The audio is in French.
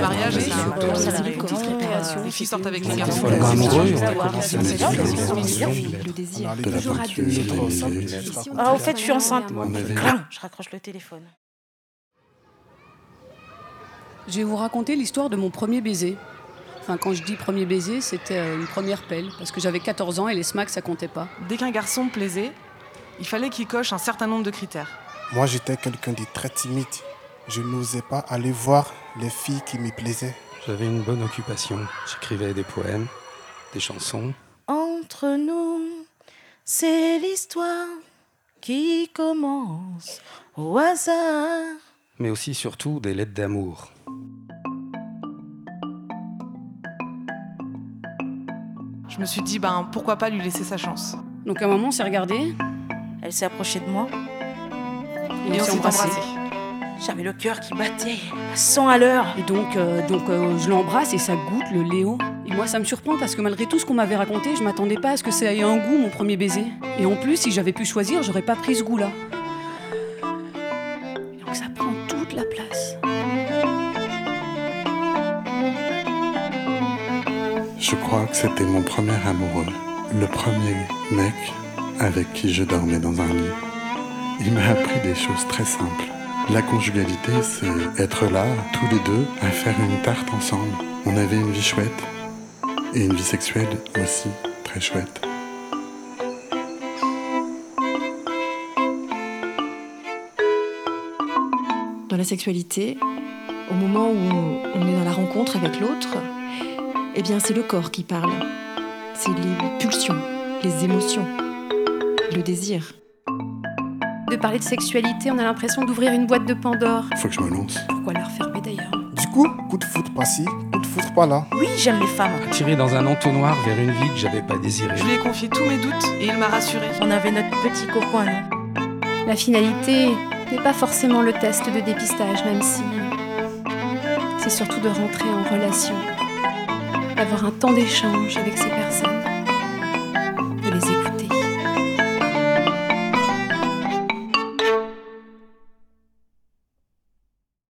Mariage, Les filles sortent avec les garçons. amoureux, on a commencé à le désir. de la peinture, Ah, au fait, je suis enceinte. Je raccroche le téléphone. Je vais vous raconter l'histoire de mon premier baiser. Enfin, quand je dis premier baiser, c'était euh, une première pelle, parce que j'avais 14 ans et les smacks, ça comptait pas. Dès qu'un garçon plaisait, il fallait qu'il coche un certain nombre de critères. Moi, j'étais quelqu'un de très timide. Je n'osais pas aller voir les filles qui me plaisaient. J'avais une bonne occupation. J'écrivais des poèmes, des chansons. Entre nous, c'est l'histoire qui commence au hasard. mais aussi surtout des lettres d'amour. Je me suis dit, ben pourquoi pas lui laisser sa chance. Donc à un moment, on s'est regardé Elle s'est approchée de moi et, et on s'est embrassé. J'avais le cœur qui battait à 100 à l'heure. Et donc, euh, donc euh, je l'embrasse et ça goûte le Léo. Et moi, ça me surprend parce que malgré tout ce qu'on m'avait raconté, je m'attendais pas à ce que ça ait un goût, mon premier baiser. Et en plus, si j'avais pu choisir, j'aurais pas pris ce goût-là. Donc ça prend toute la place. Je crois que c'était mon premier amoureux, le premier mec avec qui je dormais dans un lit. Il m'a appris des choses très simples. La conjugalité, c'est être là, tous les deux, à faire une tarte ensemble. On avait une vie chouette et une vie sexuelle aussi très chouette. Dans la sexualité, au moment où on est dans la rencontre avec l'autre, eh bien c'est le corps qui parle. C'est les pulsions, les émotions, le désir. De parler de sexualité, on a l'impression d'ouvrir une boîte de Pandore. Faut que je me lance. Pourquoi la refermer d'ailleurs? Du coup, coup de foot par-ci, coup de foot par-là. Oui, j'aime les femmes. Tiré dans un entonnoir vers une vie que j'avais pas désirée. Je lui ai confié tous mes doutes et il m'a rassuré. On avait notre petit cocon à nous. La finalité n'est pas forcément le test de dépistage, même si c'est surtout de rentrer en relation, d'avoir un temps d'échange avec ces personnes.